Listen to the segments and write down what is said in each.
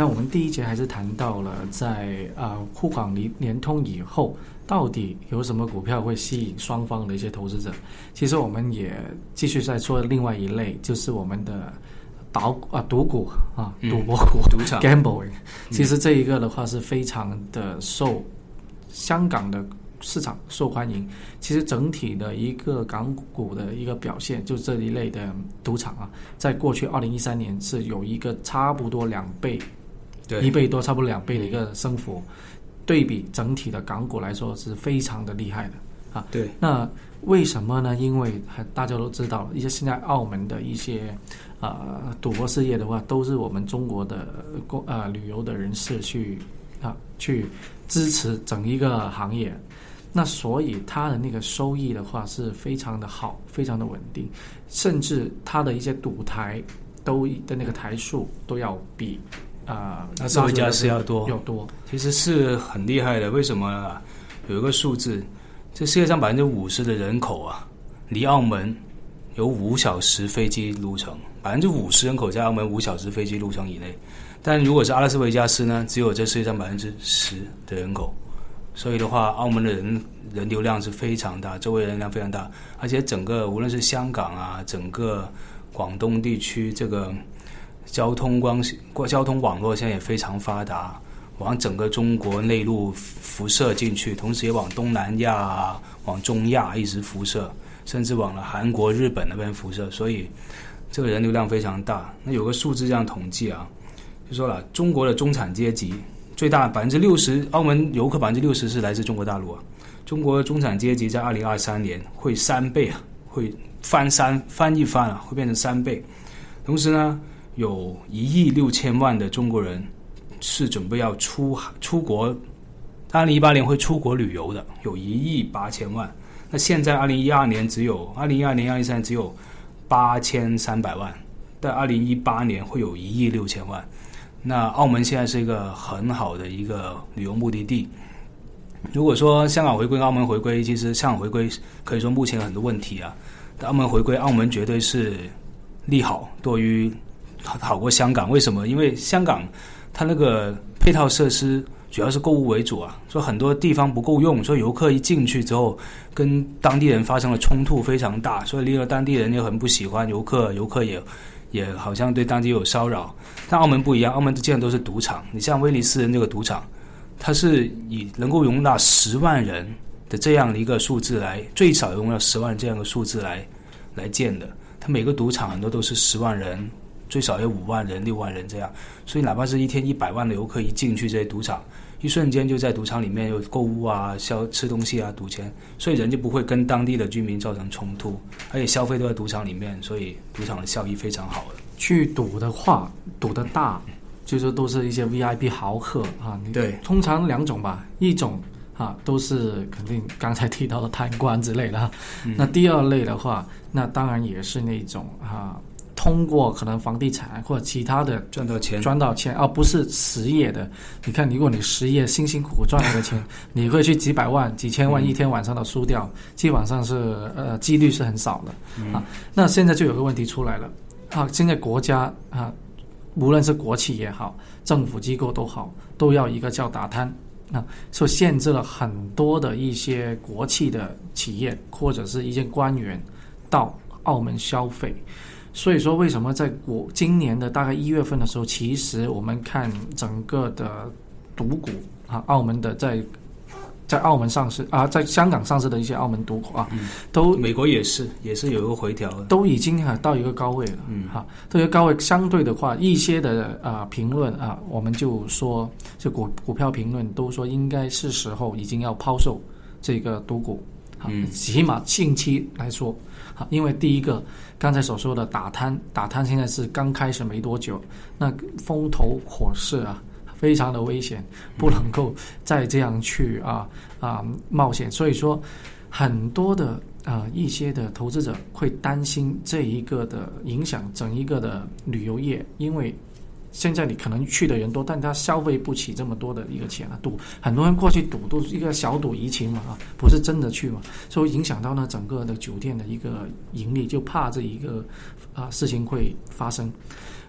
那我们第一节还是谈到了在啊沪港联联通以后，到底有什么股票会吸引双方的一些投资者？其实我们也继续在说另外一类，就是我们的赌啊赌股啊赌博股、赌场 gambling。其实这一个的话是非常的受香港的市场受欢迎。其实整体的一个港股的一个表现，就这一类的赌场啊，在过去二零一三年是有一个差不多两倍。对，一倍多，差不多两倍的一个升幅，对比整体的港股来说是非常的厉害的啊。对，那为什么呢？因为大家都知道，一些现在澳门的一些呃赌博事业的话，都是我们中国的公呃旅游的人士去啊去支持整一个行业。那所以它的那个收益的话是非常的好，非常的稳定，甚至它的一些赌台都的那个台数都要比啊拉斯维加斯要多要多。其实是很厉害的。为什么啊？有一个数字，这世界上百分之五十的人口啊，离澳门有五小时飞机路程，百分之五十人口在澳门五小时飞机路程以内。但如果是阿拉斯维加斯呢，只有这世界上百分之十的人口。所以的话，澳门的人人流量是非常大，周围人量非常大，而且整个无论是香港啊，整个广东地区这个交通光过交通网络现在也非常发达，往整个中国内陆辐射进去，同时也往东南亚、往中亚一直辐射，甚至往了韩国、日本那边辐射，所以这个人流量非常大。那有个数字这样统计啊，就说了中国的中产阶级。最大百分之六十，澳门游客百分之六十是来自中国大陆啊。中国中产阶级在二零二三年会三倍啊，会翻三翻一番啊，会变成三倍。同时呢，有一亿六千万的中国人是准备要出出国，二零一八年会出国旅游的，有一亿八千万。那现在二零一二年只有二零一二年、二零一三只有八千三百万，但二零一八年会有一亿六千万。那澳门现在是一个很好的一个旅游目的地。如果说香港回归、澳门回归，其实香港回归可以说目前很多问题啊。但澳门回归，澳门绝对是利好多于好过香港。为什么？因为香港它那个配套设施主要是购物为主啊，所以很多地方不够用，所以游客一进去之后，跟当地人发生了冲突非常大，所以令到当地人又很不喜欢游客，游客也。也好像对当地有骚扰，但澳门不一样，澳门建的都是赌场。你像威尼斯人这个赌场，它是以能够容纳十万人的这样的一个数字来，最少容纳十万这样的数字来来建的。它每个赌场很多都是十万人，最少有五万人、六万人这样。所以哪怕是一天一百万的游客一进去这些赌场。一瞬间就在赌场里面有购物啊、消吃东西啊、赌钱，所以人就不会跟当地的居民造成冲突，而且消费都在赌场里面，所以赌场的效益非常好的。去赌的话，赌的大，就是都是一些 VIP 豪客啊。对，通常两种吧，一种啊都是肯定刚才提到的贪官之类的，那第二类的话，那当然也是那种啊。通过可能房地产或者其他的赚到钱，赚到钱，而不是实业的。你看，如果你实业辛辛苦苦赚来的钱，你会去几百万、几千万一天晚上的输掉，基本上是呃几率是很少的啊。那现在就有个问题出来了啊，现在国家啊，无论是国企也好，政府机构都好，都要一个叫打贪啊，所以限制了很多的一些国企的企业或者是一些官员到澳门消费。所以说，为什么在国今年的大概一月份的时候，其实我们看整个的赌股啊，澳门的在在澳门上市啊，在香港上市的一些澳门赌股啊，都美国也是也是有一个回调，都已经哈到一个高位了，嗯。哈，这个高位相对的话，一些的啊评论啊，我们就说这股股票评论都说应该是时候已经要抛售这个赌股，嗯，起码近期来说。因为第一个，刚才所说的打贪，打贪现在是刚开始没多久，那风头火势啊，非常的危险，不能够再这样去啊啊冒险。所以说，很多的啊一些的投资者会担心这一个的影响整一个的旅游业，因为现在你可能去的人多，但他消费不起这么多的一个钱啊，赌很多人过去赌都是一个小赌怡情嘛啊，不是真的去嘛，所以影响到呢整个的酒店的一个盈利，就怕这一个啊事情会发生。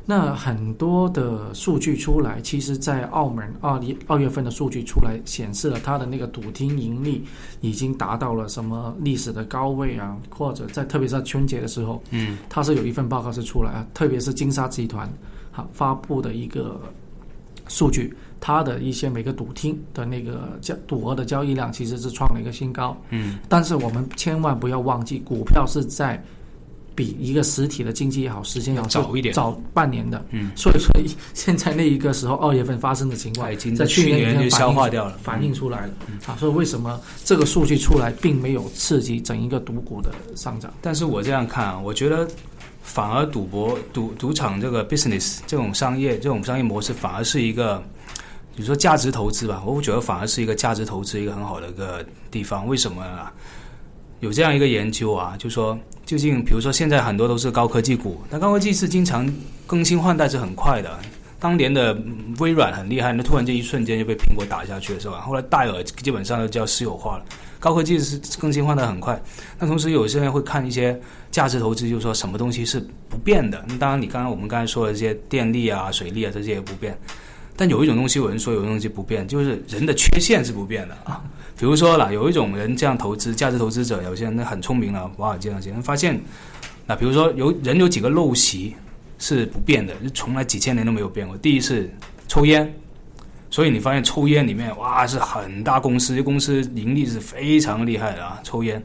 那很多的数据出来，其实，在澳门二零二月份的数据出来，显示了它的那个赌厅盈利已经达到了什么历史的高位啊，或者在特别是在春节的时候，嗯，它是有一份报告是出来啊，特别是金沙集团好发布的一个数据，它的一些每个赌厅的那个交赌额的交易量其实是创了一个新高，嗯，但是我们千万不要忘记，股票是在比一个实体的经济也好，时间也好早一点。早半年的，嗯，所以说现在那一个时候二月份发生的情况已经，在去年已经年就消化掉了。反映出来了。啊。所以为什么这个数据出来，并没有刺激整一个赌股的上涨？但是我这样看啊，我觉得反而赌博、赌赌场这个 business 这种商业这种商业模式，反而是一个，比如说价值投资吧，我觉得反而是一个价值投资一个很好的一个地方。为什么啊？有这样一个研究啊，就说究竟，比如说现在很多都是高科技股，那高科技是经常更新换代是很快的。当年的微软很厉害，那突然间一瞬间就被苹果打下去了，是吧？后来戴尔基本上都叫私有化了。高科技是更新换代很快，那同时有些人会看一些价值投资，就是说什么东西是不变的。那当然，你刚刚我们刚才说的这些电力啊、水利啊这些也不变，但有一种东西，有人说有一种东西不变，就是人的缺陷是不变的啊。比如说啦，有一种人这样投资，价值投资者，有些人很聪明了，华尔街那些人发现，那比如说有人有几个陋习是不变的，从来几千年都没有变过。第一是抽烟，所以你发现抽烟里面哇是很大公司，这公司盈利是非常厉害的啊。抽烟、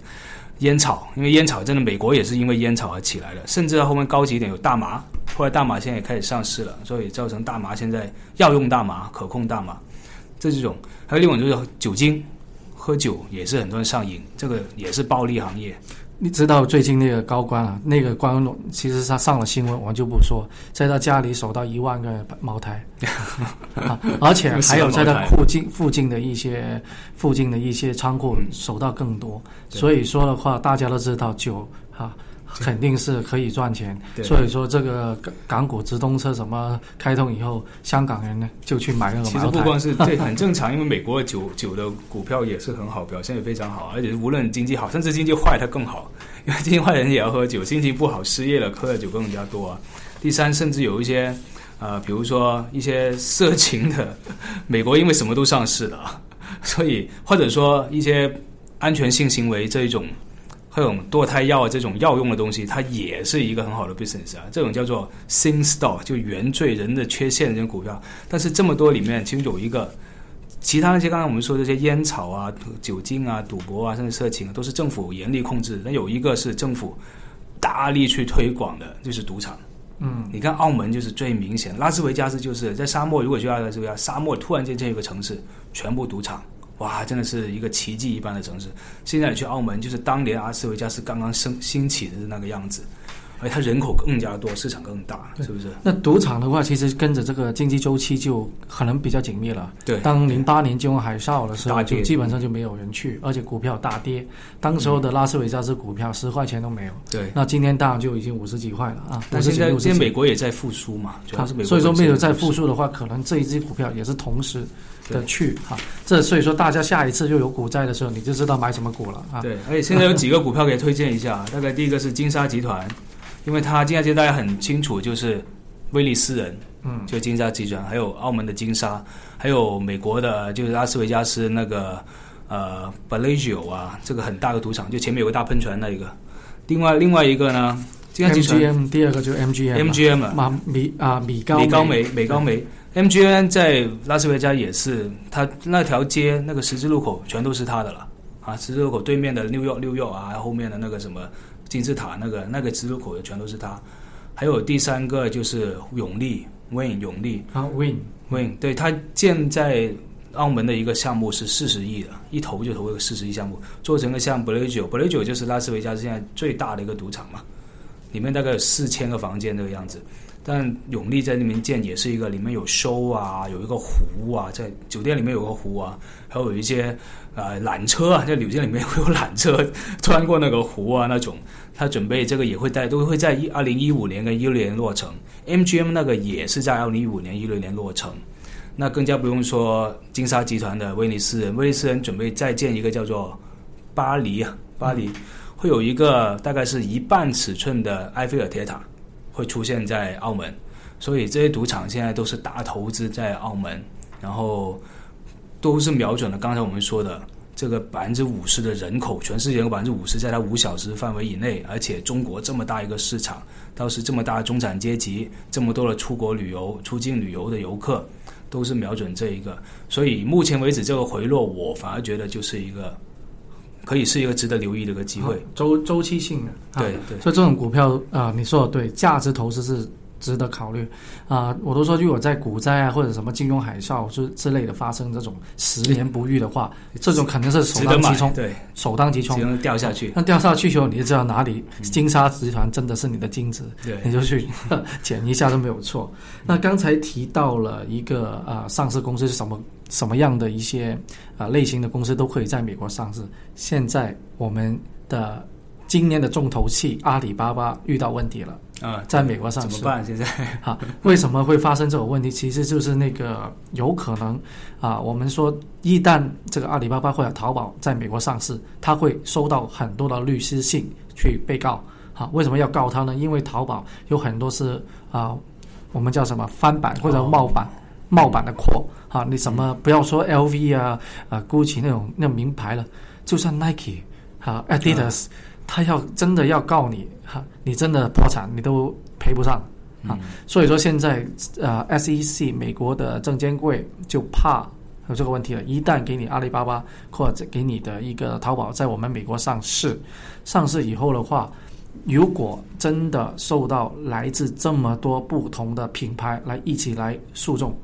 烟草，因为烟草真的美国也是因为烟草而起来的，甚至到后面高级一点有大麻，后来大麻现在也开始上市了，所以造成大麻现在药用大麻、可控大麻，这是一种。还有另外一种就是酒精。喝酒也是很多人上瘾，这个也是暴利行业。你知道最近那个高官啊，那个官其实他上了新闻，我就不说，在他家里守到一万个茅台，啊，而且还有在他附近附近的一些附近的一些仓库守到更多。所以说的话，大家都知道酒啊。肯定是可以赚钱，所以说这个港港股直通车什么开通以后，香港人呢就去买那个其实不光是 这很正常，因为美国的酒酒的股票也是很好，表现也非常好，而且无论经济好，甚至经济坏它更好，因为经济坏人也要喝酒，心情不好失业了喝的酒更加多啊。第三，甚至有一些呃，比如说一些色情的，美国因为什么都上市了，所以或者说一些安全性行为这一种。这种堕胎药啊，这种药用的东西，它也是一个很好的 business 啊。这种叫做 sin stock，就原罪人的缺陷这种股票。但是这么多里面，其实有一个，其他那些刚才我们说这些烟草啊、酒精啊、赌博啊，甚至色情啊，都是政府严厉控制。那有一个是政府大力去推广的，就是赌场。嗯，你看澳门就是最明显，拉斯维加斯就是在沙漠。如果去拉斯维加斯，沙漠突然间这一个城市全部赌场。哇，真的是一个奇迹一般的城市。现在你去澳门，就是当年阿斯维加斯刚刚升兴起的那个样子，而它人口更加多，市场更大，是不是？那赌场的话，其实跟着这个经济周期就可能比较紧密了。对，当零八年金融海啸的时候，就基本上就没有人去，而且股票大跌。当时候的拉斯维加斯股票十块钱都没有。对，那今天当然就已经五十几块了啊！但现在现在美国也在复苏嘛，主要是美国。所以说没有在复苏的话，可能这一只股票也是同时。的去哈，这所以说大家下一次又有股灾的时候，你就知道买什么股了啊。对，而且现在有几个股票可以推荐一下，大概第一个是金沙集团，因为它金沙集团大家很清楚，就是威利斯人，嗯，就金沙集团，还有澳门的金沙，还有美国的，就是拉斯维加斯那个呃 Bellagio 啊，这个很大的赌场，就前面有个大喷泉那一个。另外另外一个呢，金沙集团，第二个就是 MGM，MGM 啊，米啊米高米高梅，美高梅。MGM 在拉斯维加也是，它那条街那个十字路口全都是他的了啊！十字路口对面的六幺六幺啊，后面的那个什么金字塔那个那个十字路口的全都是他。还有第三个就是永利 Win 永利啊 Win Win，对他建在澳门的一个项目是四十亿的，一投就投个四十亿项目，做成个像 Bellagio，Bellagio 就是拉斯维加斯现在最大的一个赌场嘛。里面大概有四千个房间这个样子。但永利在那边建也是一个，里面有收啊，有一个湖啊，在酒店里面有个湖啊，还有一些呃缆车啊，在酒店里面会有缆车穿过那个湖啊那种。他准备这个也会在都会在一二零一五年跟一六年落成，MGM 那个也是在二零一五年一六年落成。那更加不用说金沙集团的威尼斯人，威尼斯人准备再建一个叫做巴黎啊，巴黎会有一个大概是一半尺寸的埃菲尔铁塔。会出现在澳门，所以这些赌场现在都是大投资在澳门，然后都是瞄准了刚才我们说的这个百分之五十的人口，全世界有百分之五十在它五小时范围以内，而且中国这么大一个市场，倒是这么大中产阶级，这么多的出国旅游、出境旅游的游客，都是瞄准这一个，所以目前为止这个回落，我反而觉得就是一个。可以是一个值得留意的一个机会，周周期性的，对对，所以这种股票啊，你说的对，价值投资是值得考虑啊。我都说，如果在股灾啊或者什么金融海啸之之类的发生这种十年不遇的话，这种肯定是首当其冲，对，首当其冲掉下去。那掉下去以后，你就知道哪里金沙集团真的是你的金子，对，你就去 捡一下都没有错。那刚才提到了一个啊，上市公司是什么？什么样的一些啊类型的公司都可以在美国上市。现在我们的今年的重头戏阿里巴巴遇到问题了啊，在美国上市怎么办？现在 啊，为什么会发生这种问题？其实就是那个有可能啊，我们说一旦这个阿里巴巴或者淘宝在美国上市，他会收到很多的律师信去被告。好，为什么要告他呢？因为淘宝有很多是啊，我们叫什么翻版或者冒版。冒版的货，啊，你什么不要说 LV 啊，啊，GUCCI 那种那种名牌了，就算 Nike，啊，Adidas，他要真的要告你，哈，你真的破产，你都赔不上，啊，所以说现在呃，SEC 美国的证监会就怕有这个问题了，一旦给你阿里巴巴或者给你的一个淘宝在我们美国上市，上市以后的话，如果真的受到来自这么多不同的品牌来一起来诉讼。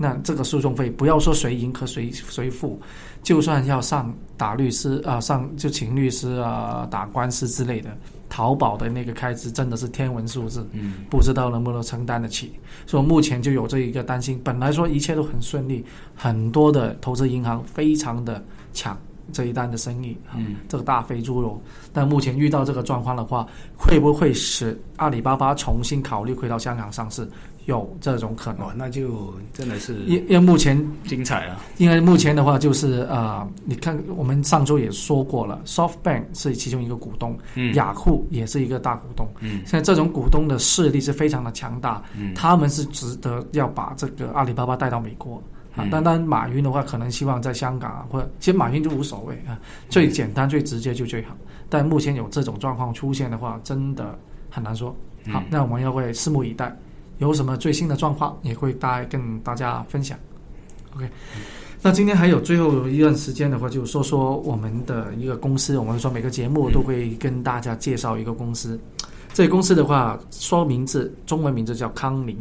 那这个诉讼费不要说谁赢和谁谁负，就算要上打律师啊，上就请律师啊，打官司之类的，淘宝的那个开支真的是天文数字，嗯，不知道能不能承担得起。所以目前就有这一个担心，本来说一切都很顺利，很多的投资银行非常的抢这一单的生意，嗯，这个大肥猪肉。但目前遇到这个状况的话，会不会使阿里巴巴重新考虑回到香港上市？有这种可能，那就真的是因因为目前精彩啊。因为目前的话，就是啊，你看我们上周也说过了，SoftBank 是其中一个股东，嗯，雅虎也是一个大股东，嗯，现在这种股东的势力是非常的强大，嗯，他们是值得要把这个阿里巴巴带到美国啊。单单马云的话，可能希望在香港啊，或者其实马云就无所谓啊，最简单、最直接就最好。但目前有这种状况出现的话，真的很难说。好，那我们要会拭目以待。有什么最新的状况，也会大跟大家分享。OK，那今天还有最后一段时间的话，就说说我们的一个公司。我们说每个节目都会跟大家介绍一个公司。这个公司的话，说名字，中文名字叫康宁。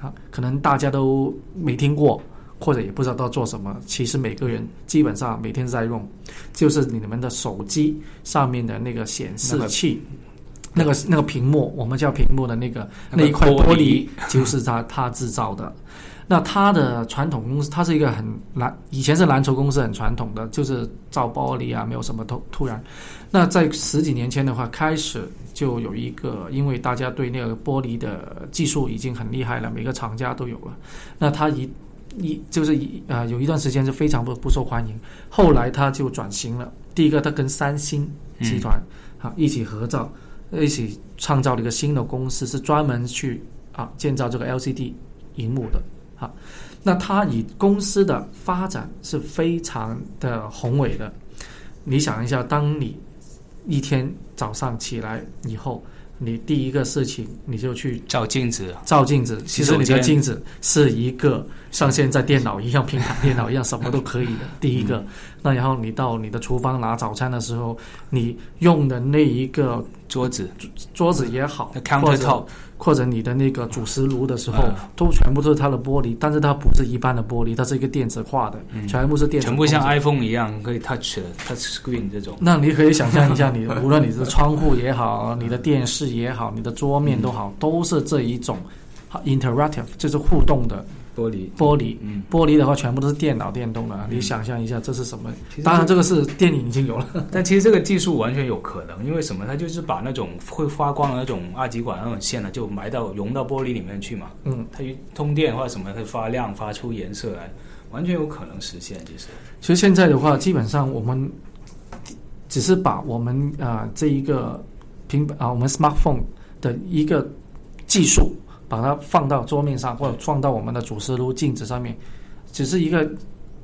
啊，可能大家都没听过，或者也不知道要做什么。其实每个人基本上每天在用，就是你们的手机上面的那个显示器。那个那个屏幕，我们叫屏幕的那个那一块玻璃，就是他他制造的。那他的传统公司，它是一个很蓝，以前是蓝筹公司，很传统的，就是造玻璃啊，没有什么突突然。那在十几年前的话，开始就有一个，因为大家对那个玻璃的技术已经很厉害了，每个厂家都有了。那他一一就是一啊，有一段时间是非常不不受欢迎。后来他就转型了。第一个，他跟三星集团啊一起合造。一起创造了一个新的公司，是专门去啊建造这个 LCD 荧幕的。啊，那他以公司的发展是非常的宏伟的。你想一下，当你一天早上起来以后。你第一个事情，你就去照镜子。照镜子，其实你的镜子是一个像现在电脑一样平板电脑一样，什么都可以的。第一个，那然后你到你的厨房拿早餐的时候，你用的那一个桌子，桌子也好，或者或者你的那个主食炉的时候嗯，都全部都是它的玻璃，但是它不是一般的玻璃，它是一个电子化的，全部是电全部像 iPhone 一样可以 touch 的 touch screen 这种。那你可以想象一下你，无论你是窗户也好，你的电视也好，你的桌面都好，都是这一种 interactive，就是互动的玻璃，玻璃。嗯，玻璃的话，全部都是电脑电动的。你想象一下，这是什么？当然，这个是电影已经有了。但其实这个技术完全有可能，因为什么？它就是把那种会发光的那种二极管那种线呢，就埋到融到玻璃里面去嘛。嗯，它一通电或者什么，它发亮，发出颜色来，完全有可能实现。其实，其实现在的话，基本上我们只是把我们啊、这一个平板啊、我们 smartphone 的一个技术，把它放到桌面上，或者放到我们的主食炉、镜子上面，只是一个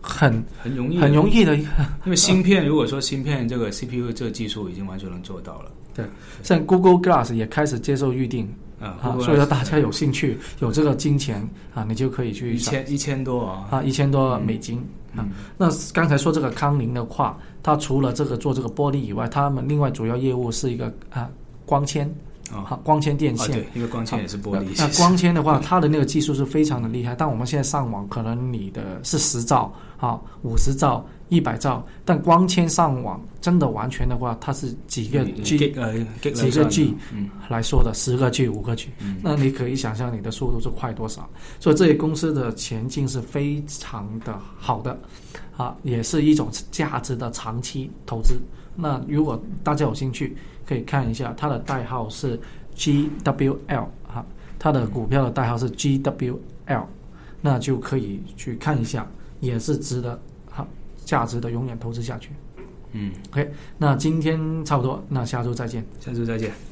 很很容易，很容易的一个。因为芯片，如果说芯片这个 CPU 这个技术已经完全能做到了。对像 Google Glass 也开始接受预定啊啊，所以说大家有兴趣、有这个金钱啊，你就可以去一千一千多啊，啊，一千多美金。啊嗯，那刚才说这个康宁的话，它除了这个做这个玻璃以外，他们另外主要业务是一个啊光纤啊啊光纤电啊，线。对，一个光纤也是玻璃。那光纤的话，它的那个技术是非常的厉害。但我们现在上网，可能你的是十兆啊、五十兆、一百兆，但光纤上网真的完全的话，它是几个 G 呃几个 G 嗯来说的，十个 G、五个 G，嗯那你可以想象你的速度是快多少。所以这些公司的前景是非常的好的，啊，也是一种价值的长期投资。那如果大家有兴趣，可以看一下它的代号是 GWL 哈，它的股票的代号是 GWL，那就可以去看一下，也是值得哈价值的永远投资下去。嗯，OK，那今天差不多，那下周再见。下周再见。